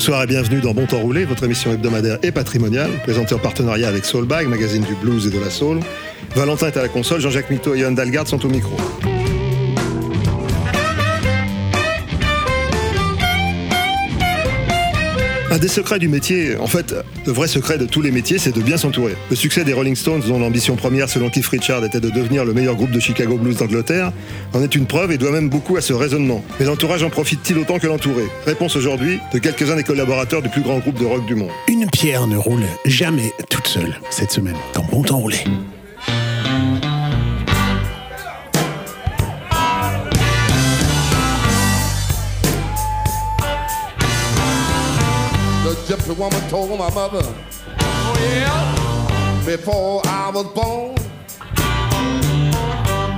Bonsoir et bienvenue dans Bon Temps Roulé, votre émission hebdomadaire et patrimoniale, présentée en partenariat avec Soulbag, magazine du blues et de la soul. Valentin est à la console, Jean-Jacques Mitteau et Johan Dalgarde sont au micro. Un des secrets du métier, en fait, le vrai secret de tous les métiers, c'est de bien s'entourer. Le succès des Rolling Stones, dont l'ambition première selon Keith Richard était de devenir le meilleur groupe de Chicago Blues d'Angleterre, en est une preuve et doit même beaucoup à ce raisonnement. Mais l'entourage en profite-t-il autant que l'entouré? Réponse aujourd'hui de quelques-uns des collaborateurs du plus grand groupe de rock du monde. Une pierre ne roule jamais toute seule cette semaine dans Bon Temps Roulé. Gypsy woman told my mother, oh yeah, before I was born,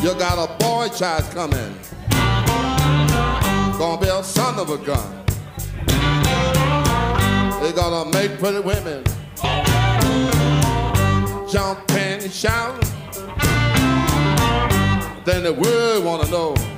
you got a boy child coming, gonna be a son of a gun. They gonna make pretty women jump and shout. Then the world wanna know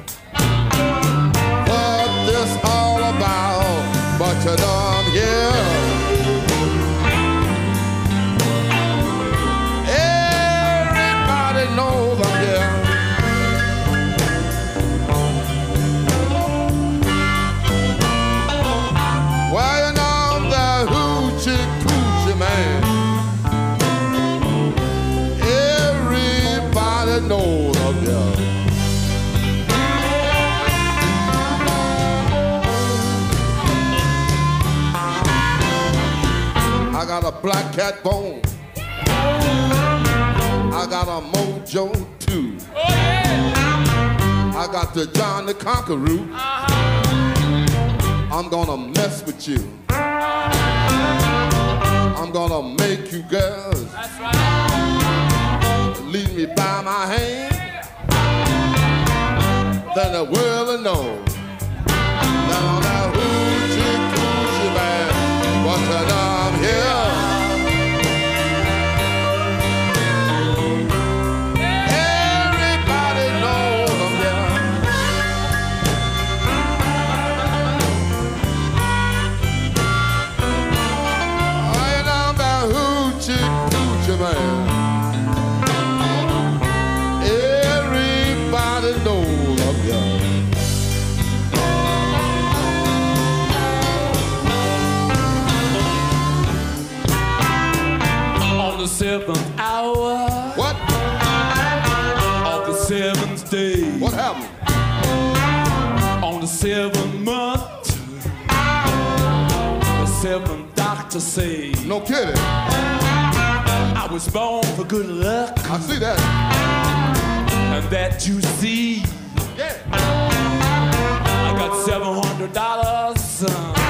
black cat bone. I got a mojo too. I got the John the Conqueror. I'm gonna mess with you. I'm gonna make you girls lead me by my hand. Then the world will know that I'm that hoochie coochie man. You know I'm here. Seventh hour What? of the seventh day, What happened? on the seventh month, the seventh doctor say No kidding. I was born for good luck, I see that. and that you see Yeah. I got seven hundred dollars. Uh,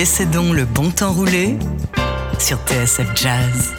Laissez donc le bon temps rouler sur TSF Jazz.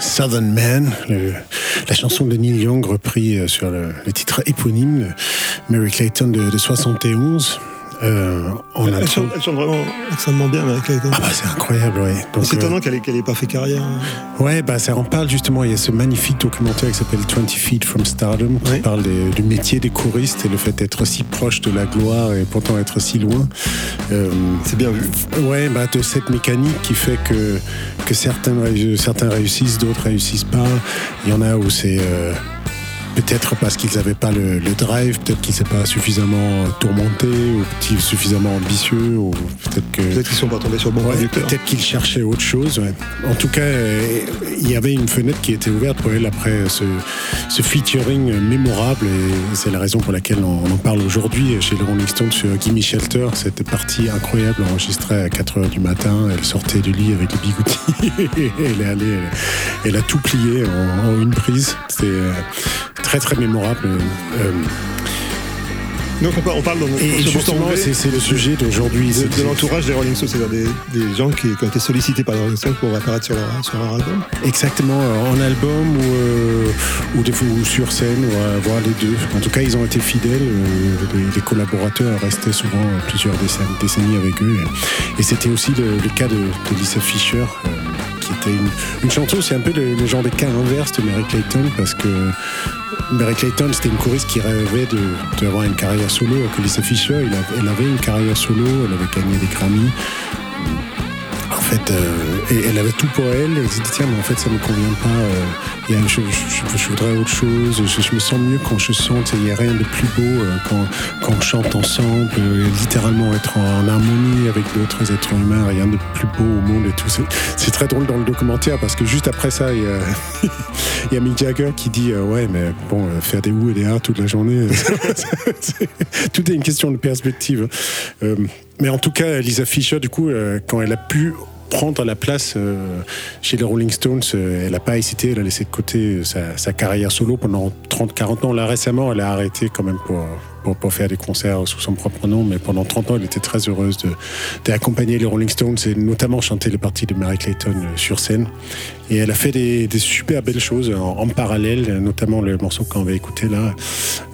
Southern Man, la chanson de Neil Young repris euh, sur le, titre éponyme, Mary Clayton de, de 71. Euh, en Elle intro. chante, elle chante vraiment extrêmement bien, Clayton. Ah bah c'est incroyable. Donc, C'est euh, étonnant qu'elle ait, qu'elle ait pas fait carrière. hein. Ouais, bah ça en parle justement. Il y a ce magnifique documentaire qui s'appelle 20 Feet from Stardom qui Oui. parle des- du métier des choristes et le fait d'être si proche de la gloire et pourtant être si loin. Euh, C'est bien vu. Ouais, bah, de cette mécanique qui fait que, que certains, certains réussissent, d'autres réussissent pas. Il y en a où c'est euh, peut-être parce qu'ils n'avaient pas le, le drive, peut-être qu'ils ne pas suffisamment tourmenté, ou petit- suffisamment ambitieux, ou peut-être que. Peut-être qu'ils sont pas tombés sur le bon Ouais, peut-être qu'il cherchait autre chose. ouais. En tout cas, euh, il y avait une fenêtre qui était ouverte pour elle après ce, ce featuring mémorable et c'est la raison pour laquelle on, on en parle aujourd'hui chez le Rolling Stones sur Gimme Shelter. Cette partie incroyable enregistrée à 4 heures du matin. Elle sortait du lit avec les bigoudis. elle est allée, elle, elle a tout plié en, en une prise. C'était euh, très très mémorable. Euh, Donc on parle, dans et justement, c'est le sujet d'aujourd'hui. de, de l'entourage des Rolling Stones, c'est-à-dire des, des gens qui, qui ont été sollicités par les Rolling Stones pour apparaître sur leur, sur leur album. Exactement, euh, en album ou, euh, ou, des ou sur scène, ou euh, voir les deux. En tout cas, ils ont été fidèles. euh, les, les collaborateurs restaient souvent euh, plusieurs décennies, avec eux. Et, c'était aussi le, le cas de, de Lisa Fisher, euh, qui était une, une chanteuse. C'est un peu le, genre des cas inverse de Mary Clayton, parce que Mary Clayton, c'était une choriste qui rêvait d'avoir une carrière solo, que Lisa Fisher, elle avait une carrière solo, elle avait gagné des Grammy. En fait, euh, elle avait tout pour elle. Elle s'est dit, tiens, mais en fait, ça me convient pas. euh, a- je, je- je voudrais autre chose. Je, je me sens mieux quand je chante. Il n'y a rien de plus beau euh, quand, quand on chante ensemble. euh, littéralement être en, harmonie avec d'autres êtres humains. Rien de plus beau au monde et tout. C'est- très drôle dans le documentaire parce que juste après ça, il y a, y a Mick Jagger qui dit, euh, ouais, mais bon, euh, faire des ou et des ah toute la journée, tout est une question de perspective. Mais en tout cas, Lisa Fisher, du coup, euh, quand elle a pu prendre la place euh, chez les Rolling Stones, euh, elle n'a pas hésité, elle a laissé de côté sa, sa carrière solo pendant 30-40 ans. Là, récemment, elle a arrêté quand même pour, pour, pour faire des concerts sous son propre nom, mais pendant 30 ans, elle était très heureuse de- d'accompagner les Rolling Stones et notamment chanter les parties de Mary Clayton euh, sur scène. Et elle a fait des, des super belles choses en, en parallèle, notamment le morceau qu'on va écouter là.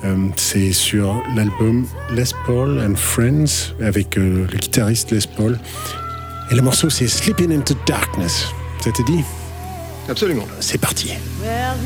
euh, c'est sur l'album Les Paul and Friends avec euh, le guitariste Les Paul. Et le morceau c'est Sleeping into Darkness. Ça te dit? Absolument. C'est parti. Well,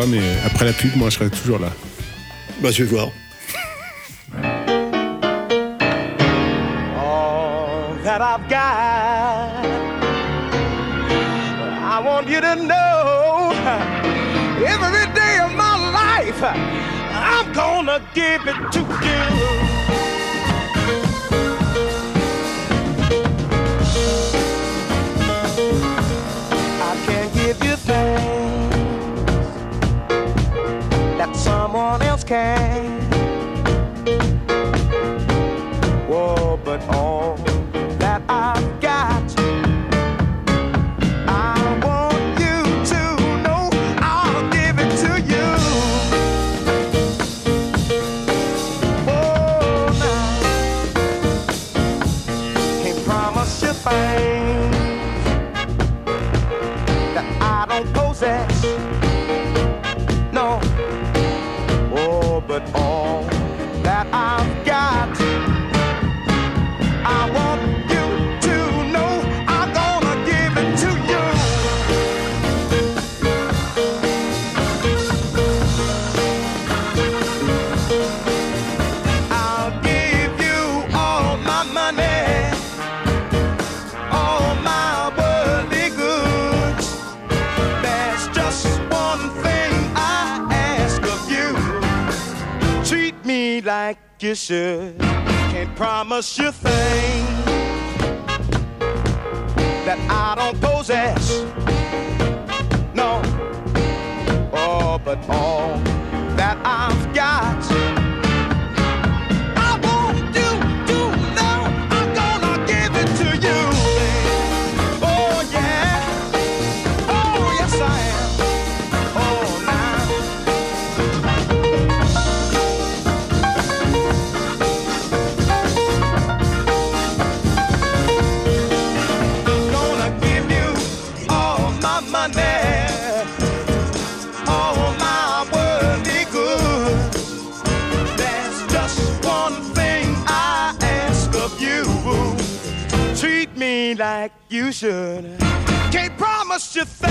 toi, mais après la pub, moi, je serai toujours là. Bah, je vais voir. all that I've got. I want you to know every day of my life, I'm gonna give it to you. Don't. No, oh, but all you should. Can't promise you things that I don't possess. No. Oh, but all that I've got. Should. Can't promise you things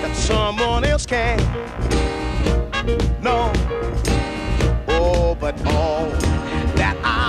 that someone else can. No. Oh, but all that I've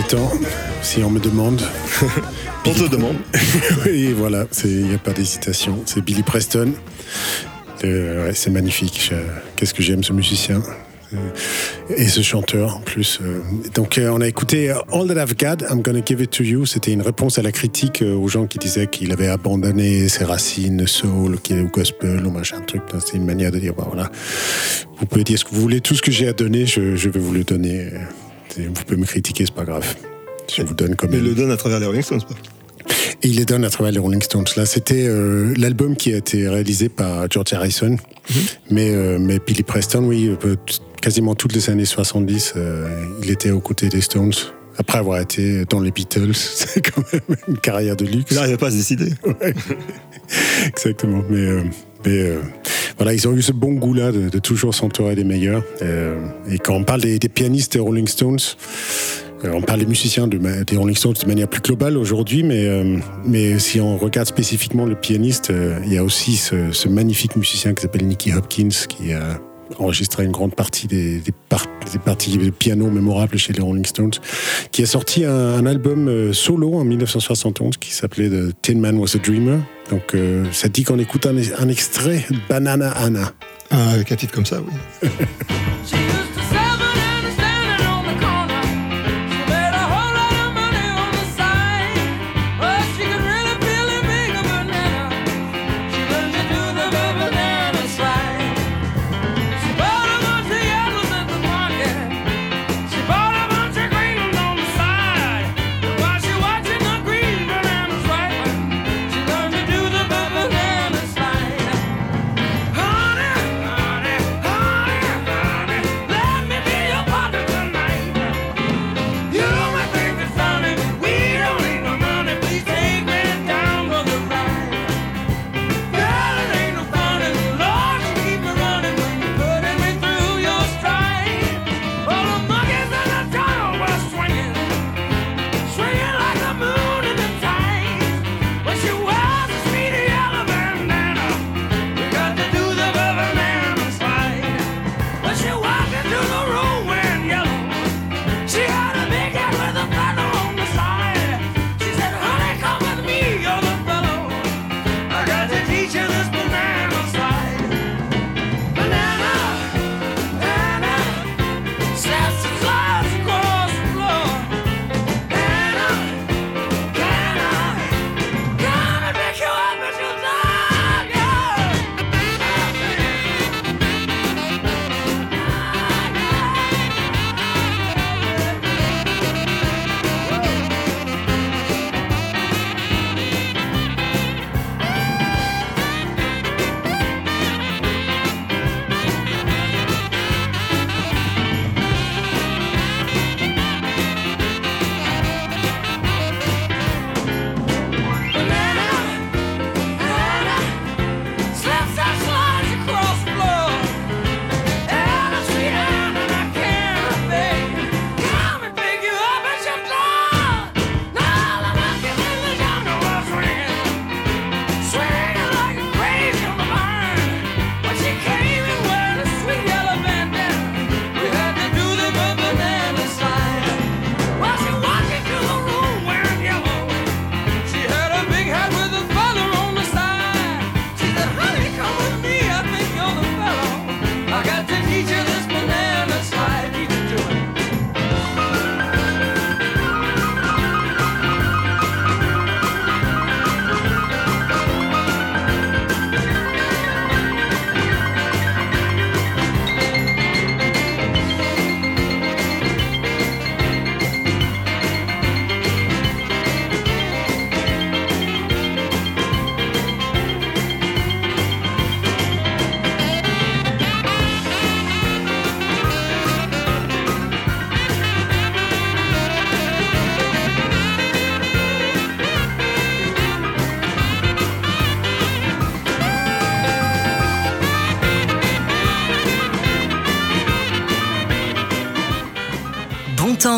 les temps, si on me demande. On te demande. oui, voilà, il n'y a pas d'hésitation. C'est Billy Preston. Euh, ouais, c'est magnifique. Qu'est-ce que j'aime ce musicien. Euh, Et ce chanteur en plus. euh. Donc on a écouté All That I've Got, I'm Gonna Give It To You. C'était une réponse à la critique aux gens qui disaient qu'il avait abandonné ses racines soul, qu'il est au gospel ou machin truc. C'est une manière de dire, bah, voilà, vous pouvez dire ce que vous voulez, tout ce que j'ai à donner, je, je vais vous le donner. Vous pouvez me critiquer, c'est pas grave. Je vous donne comme Mais il le donne à travers les Rolling Stones, pas et il les donne à travers les Rolling Stones. Là, c'était euh, l'album qui a été réalisé par George Harrison. mais, euh, mais Billy Preston, oui, euh, quasiment toutes les années 70, euh, il était aux côtés des Stones. Après avoir été dans les Beatles, c'est quand même une carrière de luxe. Il n'arrivait pas à se décider. Ouais. Exactement. Mais, euh, mais euh, voilà, ils ont eu ce bon goût-là de, de toujours s'entourer des meilleurs. Euh, et quand on parle des, des pianistes des Rolling Stones, on parle des musiciens de, des Rolling Stones de manière plus globale aujourd'hui, mais, euh, mais si on regarde spécifiquement le pianiste, euh, il y a aussi ce, ce magnifique musicien qui s'appelle Nicky Hopkins, qui a enregistré une grande partie des, des, par- des parties de piano mémorables chez les Rolling Stones, qui a sorti un, un album euh, solo en 1971 qui s'appelait The Tin Man Was a Dreamer. Donc euh, ça dit qu'on écoute un, un extrait Banana Anna. Ah, avec un titre comme ça, oui.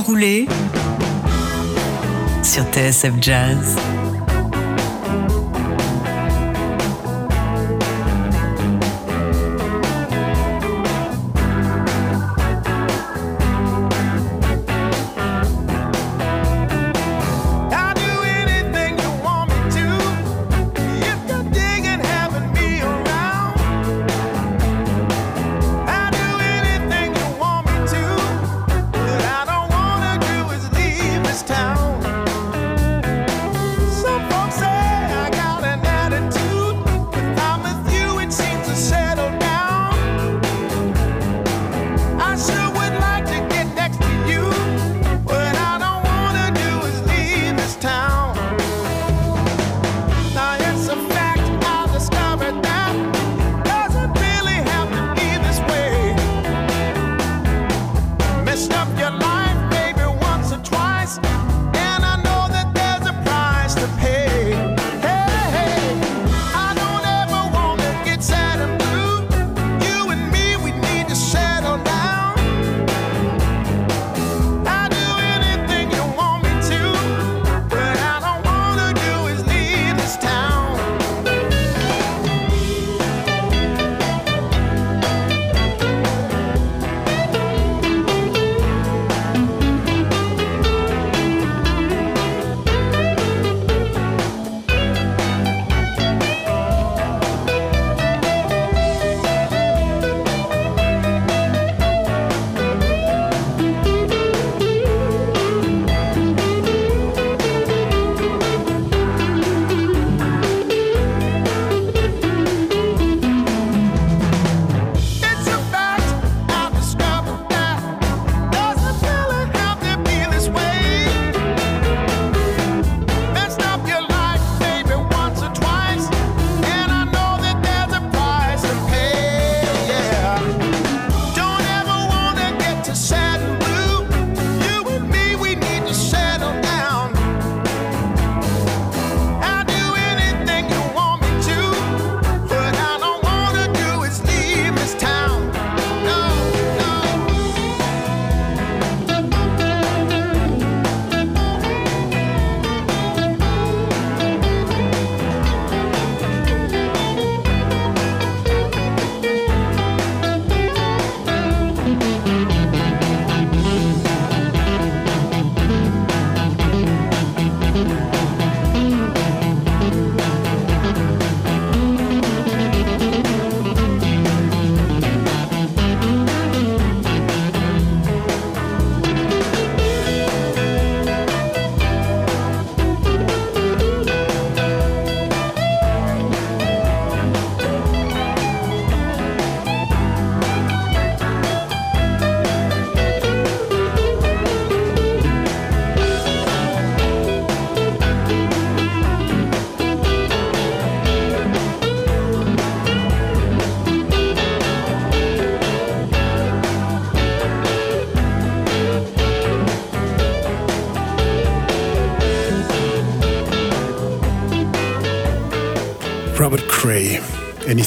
temps roulé sur TSF Jazz.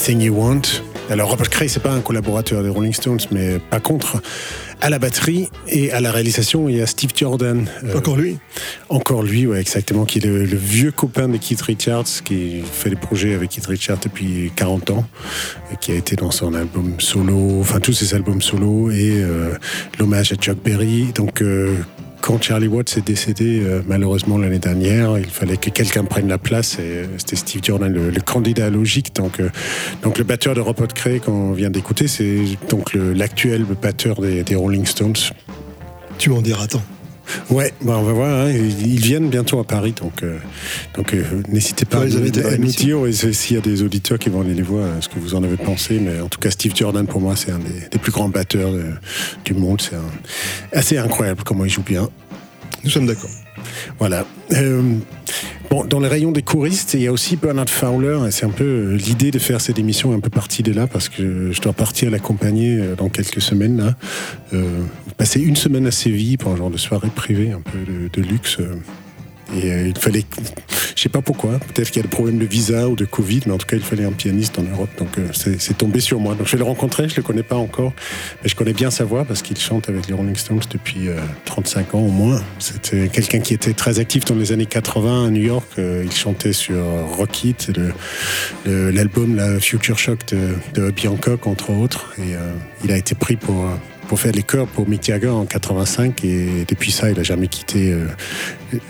Anything You Want. Alors Robert Cray, c'est pas un collaborateur des Rolling Stones, mais pas contre. À la batterie et à la réalisation, il y a Steve Jordan. euh, Encore lui? Encore lui, ouais, exactement, qui est le, le vieux copain de Keith Richards, qui fait des projets avec Keith Richards depuis 40 ans, et qui a été dans son album solo, enfin tous ses albums solo, et euh, l'hommage à Chuck Berry. Donc, euh, quand Charlie Watts est décédé, euh, malheureusement l'année dernière, il fallait que quelqu'un prenne la place, et euh, c'était Steve Jordan, le, candidat logique. Donc, euh, donc le batteur de Robert Cray qu'on vient d'écouter, c'est donc l'actuel batteur des, des Rolling Stones. Tu m'en diras tant. Ouais, bah on va voir. hein. Ils viennent bientôt à Paris, donc, euh, donc euh, n'hésitez pas Ouais, à nous, dire s'il y a des auditeurs qui vont aller les voir, euh, ce que vous en avez pensé. Mais en tout cas, Steve Jordan, pour moi, c'est un des, des plus grands batteurs de- du monde. C'est assez incroyable comment il joue bien. Nous sommes d'accord. Voilà. Euh, dans les rayons des choristes, il y a aussi Bernard Fowler. C'est un peu euh, l'idée de faire cette émission un peu partie de là parce que je dois partir l'accompagner euh, dans quelques semaines là. Euh, passer une semaine à Séville pour un genre de soirée privée un peu de luxe. Et euh, il fallait, je sais pas pourquoi, peut-être qu'il y a des problèmes de visa ou de Covid, mais en tout cas, il fallait un pianiste en Europe. Donc euh, c'est tombé sur moi. Donc je vais le rencontrer, je le connais pas encore, mais je connais bien sa voix parce qu'il chante avec les Rolling Stones depuis euh, 35 ans au moins. C'était quelqu'un qui était très actif dans les années 80 à New York. Euh, il chantait sur Rock It, le- le- l'album la Future Shock de, de entre autres. Et euh, il a été pris pour pour faire les chœurs pour Mick Jagger en 85 et depuis ça il a jamais quitté euh,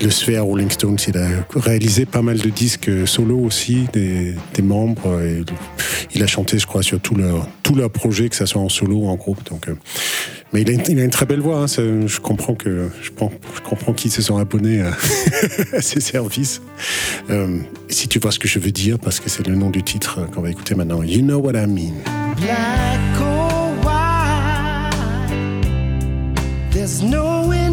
le sphère Rolling Stones. Il a réalisé pas mal de disques solo aussi des, membres il a chanté je crois sur tous leurs tous leurs projets que ce soit en solo ou en groupe. Donc euh, mais il a, une, très belle voix. hein. Ça, je comprends que je, prends- je comprends qu'ils se sont abonnés à, à ses services. Euh, si tu vois ce que je veux dire, parce que c'est le nom du titre qu'on va écouter maintenant. You know what I mean. There's no in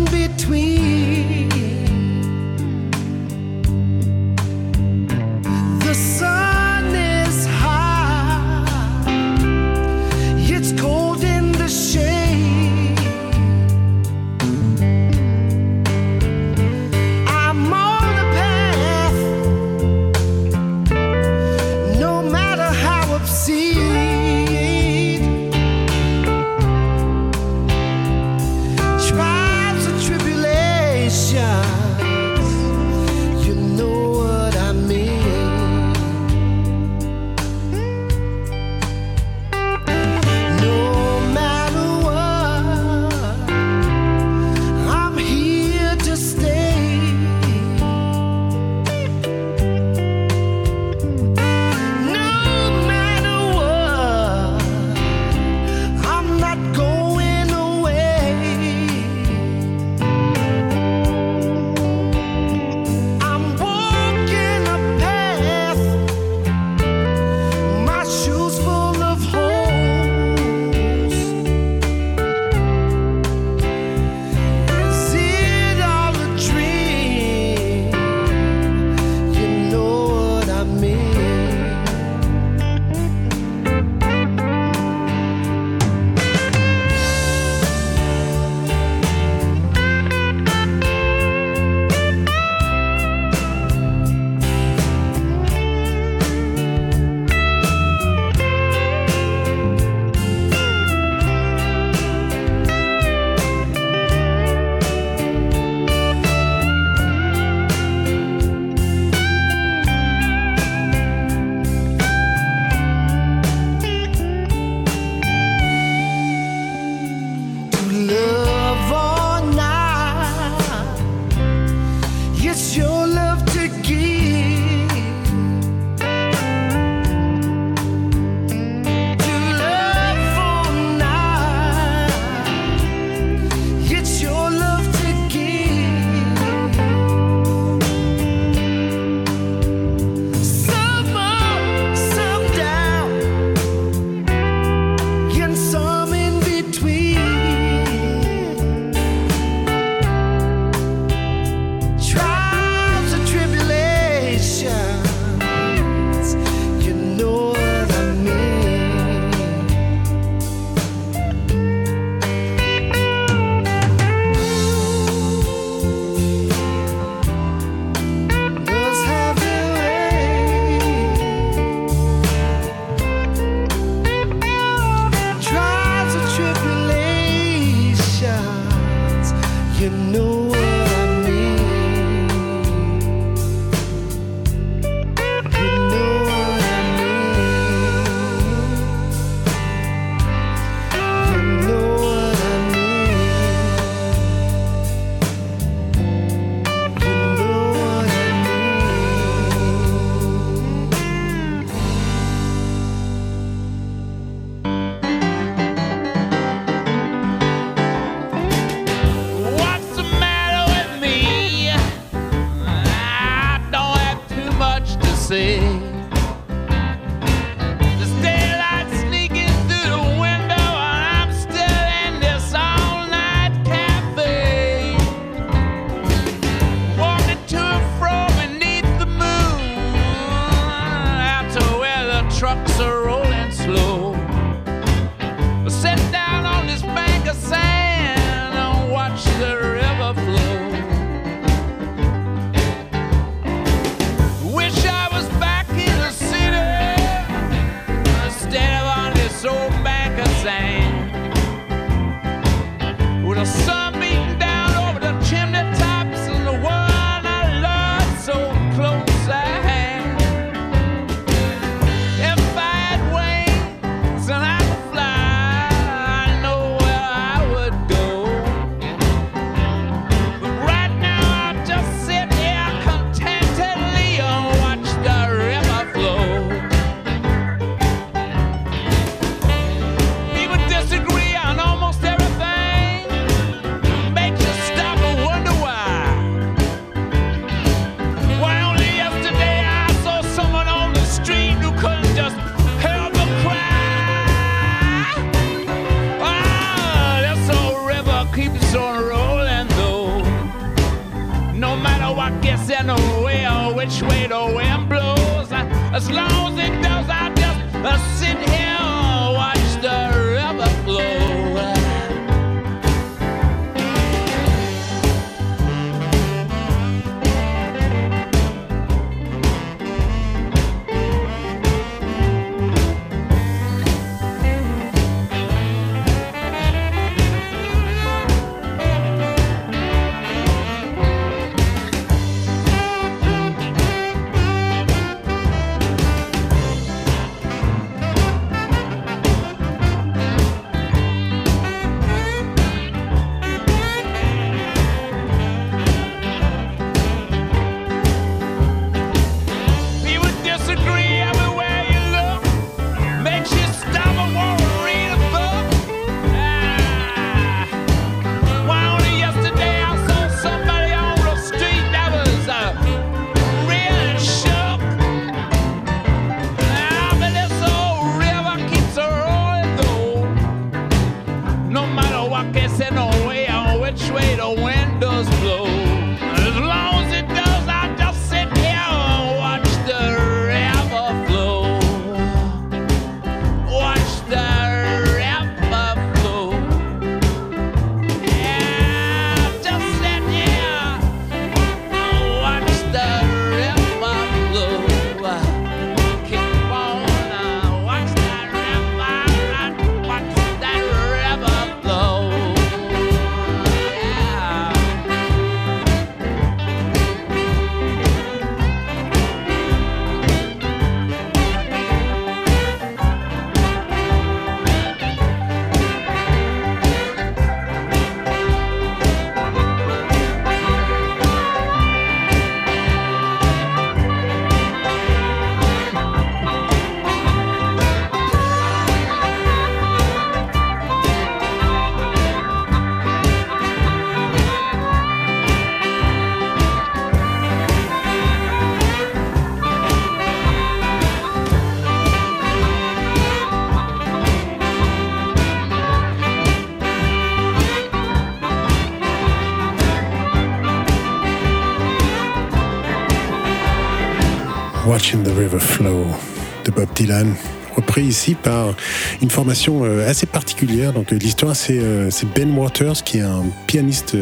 Bob Dylan, repris ici par une formation euh, assez particulière. Donc euh, l'histoire, c'est euh, c'est Ben Waters, qui est un pianiste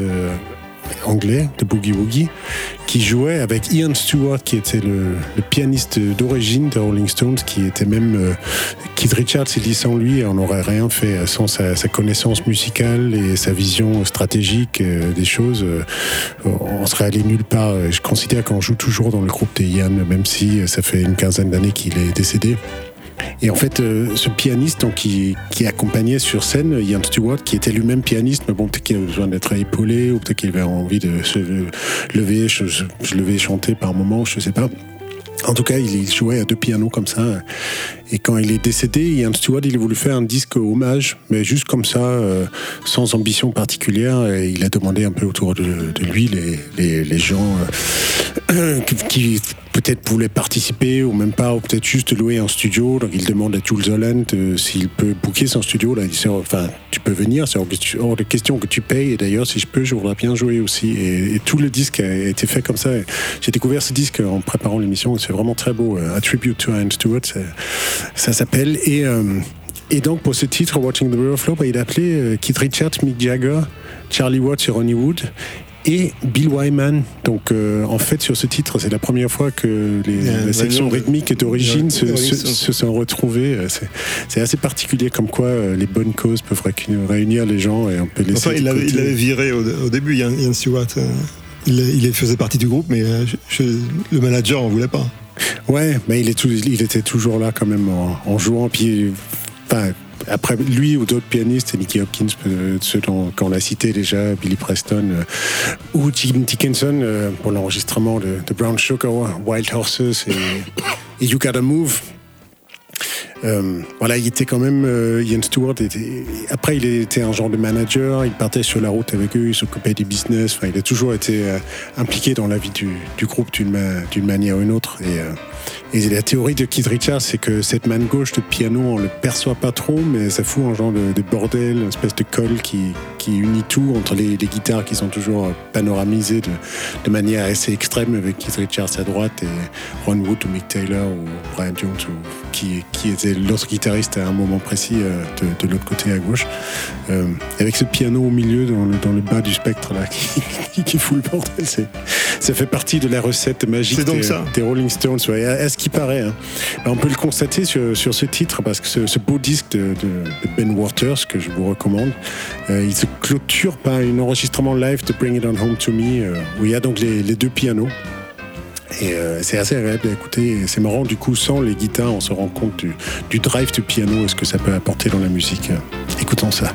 anglais de Boogie Woogie, qui jouait avec Ian Stewart, qui était le, pianiste d'origine de Rolling Stones, qui était même euh, Keith Richards. Il dit sans lui, on n'aurait rien fait sans sa, sa connaissance musicale et sa vision stratégique euh, des choses. euh, on serait allé nulle part. Je considère qu'on joue toujours dans le groupe de Ian, même si ça fait une quinzaine d'années qu'il est décédé. Et en fait, euh, ce pianiste qui, accompagnait sur scène Ian Stewart, qui était lui-même pianiste, mais bon, peut-être qu'il avait besoin d'être épaulé, ou peut-être qu'il avait envie de se lever, je, je lever, chanter par moment, je sais pas. En tout cas, il jouait à deux pianos comme ça. Et quand il est décédé, Ian Stewart, il a voulu faire un disque hommage, mais juste comme ça, euh, sans ambition particulière. Et il a demandé un peu autour de, lui les, gens euh, qui peut-être voulaient participer ou même pas, ou peut-être juste louer un studio. Donc il demande à Jules Holland euh, s'il peut booker son studio. Là, il dit, enfin, tu peux venir, c'est hors de- question que tu payes. Et d'ailleurs, si je peux, je voudrais bien jouer aussi. Et, et tout le disque a été fait comme ça. J'ai découvert ce disque en préparant l'émission. C'est vraiment très beau. euh, A Tribute to Ian Stewart, ça, s'appelle. Et euh, et donc, pour ce titre, Watching the River Flow, bah, il a appelé euh, Keith Richards, Mick Jagger, Charlie Watts et Ronnie Wood et Bill Wyman. Donc, euh, en fait, sur ce titre, c'est la première fois que les, Il y a un la section de- rythmique d'origine de- se, de- se- se sont retrouvées. Euh, C'est- assez particulier comme quoi euh, les bonnes causes peuvent réunir- les gens et on peut laisser. Enfin, il de avait, côté- il avait viré au, au début, Ian, Ian Stewart. Il, il faisait partie du groupe, mais je- je- le manager en voulait pas. Ouais, mais il, est tout- il était toujours là quand même en, en jouant. Puis, enfin, après lui ou d'autres pianistes, Nicky Hopkins, euh, ceux dont- qu'on a cités déjà, Billy Preston euh, ou Jim Dickinson euh, pour l'enregistrement de, Brown Sugar, Wild Horses et You Gotta Move. Euh, voilà, il était quand même euh, Ian Stewart. Après, il était un genre de manager. Il partait sur la route avec eux. Il s'occupait des business. Enfin, il a toujours été euh, impliqué dans la vie du, du groupe d'une ma- d'une manière ou une autre. Et, la théorie de Keith Richards, c'est que cette main gauche de piano, on le perçoit pas trop, mais ça fout un genre de, de bordel, une espèce de colle qui, unit tout entre les, guitares qui sont toujours panoramisées de, de manière assez extrême avec Keith Richards à droite et Ron Wood ou Mick Taylor ou Brian Jones ou qui, qui était l'autre guitariste à un moment précis euh, de, de l'autre côté à gauche. Euh, avec ce piano au milieu dans le, dans le bas du spectre là qui, qui, qui fout le bordel, c'est, ça fait partie de la recette magique donc des, ça. des Rolling Stones. ouais. À, à ce qui paraît, hein. On peut le constater sur, sur ce titre parce que ce, ce beau disque de, de- de Ben Waters que je vous recommande, euh, il se clôture par un enregistrement live de Bring It On Home to Me euh, où il y a donc les, les deux pianos. Et euh, c'est assez agréable à écouter. C'est marrant, du coup, sans les guitares, on se rend compte du, du drive du piano et ce que ça peut apporter dans la musique. Écoutons ça.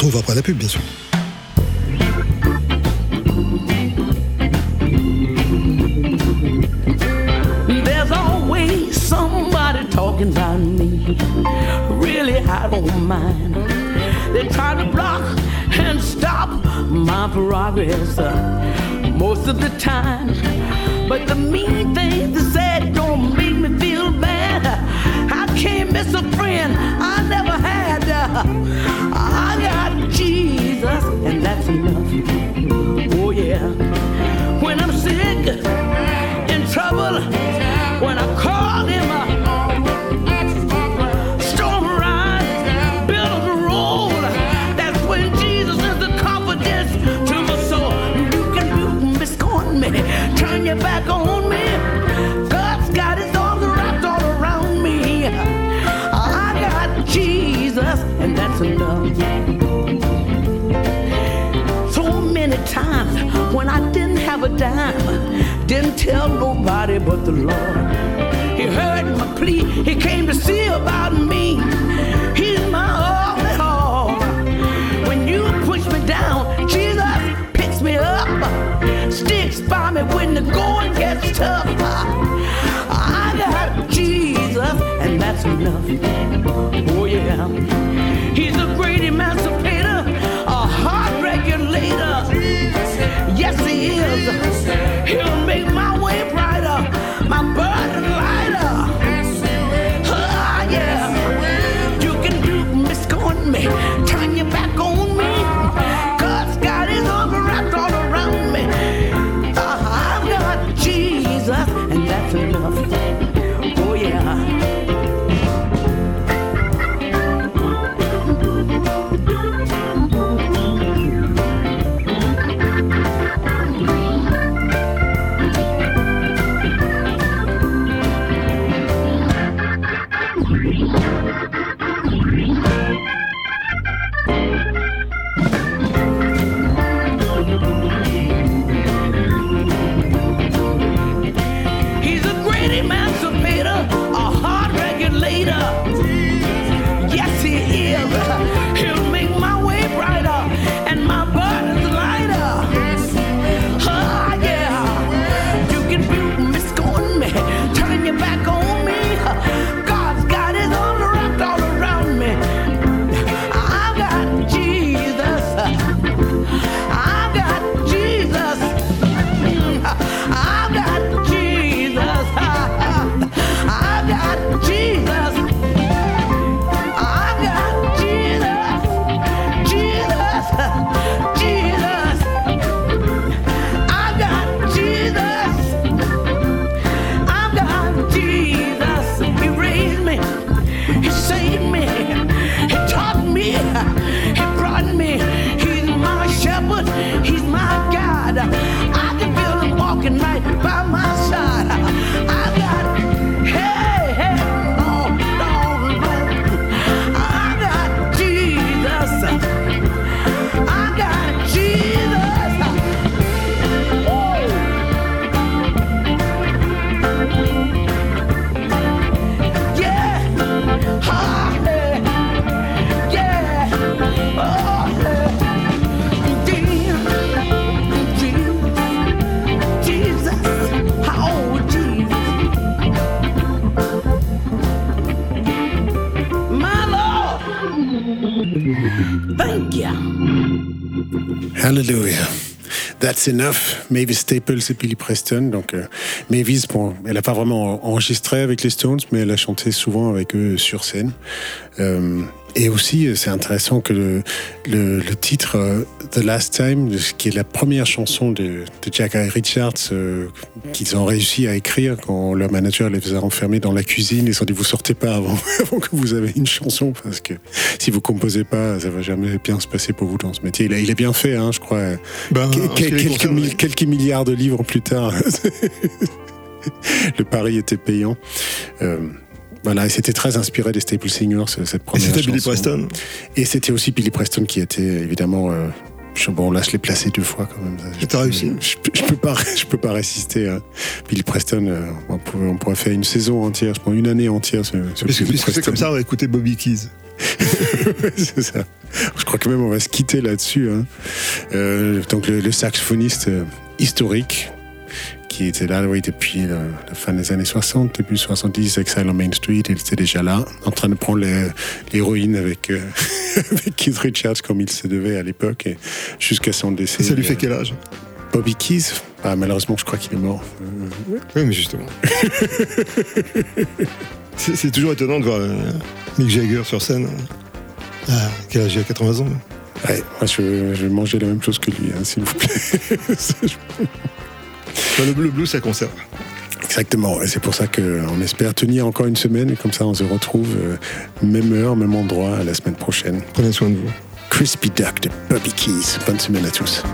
Retrouve après la pub, bien sûr. There's always somebody talking about me. Really, I don't mind. They try to block and stop my progress uh, most of the time. Didn't tell nobody but the Lord. He heard my plea, he came to see about me. He's my all in all. When you push me down, Jesus picks me up, sticks by me when the going gets tough. I got Jesus, and that's enough. That's enough. Mavis Staples et Billy Preston. Donc, euh, Mavis, bon, elle n'a pas vraiment enregistré avec les Stones, mais elle a chanté souvent avec eux sur scène. Euh, et aussi, euh, c'est intéressant que le, le- le titre euh, The Last Time, qui est la première chanson de, de Jack. Richards euh, qu'ils ont réussi à écrire quand leur manager les faisait enfermer dans la cuisine. Ils ont dit vous sortez pas avant, avant que vous avez une chanson parce que si vous composez pas, ça va jamais bien se passer pour vous dans ce métier. Il a, il a bien fait, hein, je crois. Ben, quelques, milliards de livres plus tard, le pari était payant. Euh, voilà, et c'était très inspiré des Staple Singers, cette Et première c'était Billy. Preston. Et c'était aussi Billy Preston qui était évidemment euh, bon, là, je l'ai placé deux fois quand même. T'as réussi. Je, peux- je peux pas, je peux pas résister. à Billy Preston, euh, on, pourrait, on pourrait faire une saison entière, je pense une année entière sur, sur Puisque, Billy puisque c'est comme ça, on va écouter Bobby Keys. c'est ça. Je crois que même on va se quitter là-dessus. hein. Euh, donc le, le saxophoniste euh, historique qui était là oui, depuis la, la fin des années 60, début 70, Exile on Main Street, il était déjà là, en train de prendre l'héroïne avec, euh, avec Keith Richards comme il se devait à l'époque, et jusqu'à son décès. Ça lui fait euh, quel âge? Bobby Keys Ah, Malheureusement, je crois qu'il est mort. Euh, Oui, mais justement. c'est toujours étonnant de voir Mick Jagger sur scène. Ah, quel âge il a 80 ans? Ouais, moi je, je vais manger la même chose que lui, hein, s'il vous plaît. Le, le blues, ça conserve. Exactement, et c'est pour ça qu'on espère tenir encore une semaine, et comme ça on se retrouve euh, même heure, même endroit, la semaine prochaine. Prenez soin de vous. Crispy Duck de Bobby Keys. Bonne semaine à tous.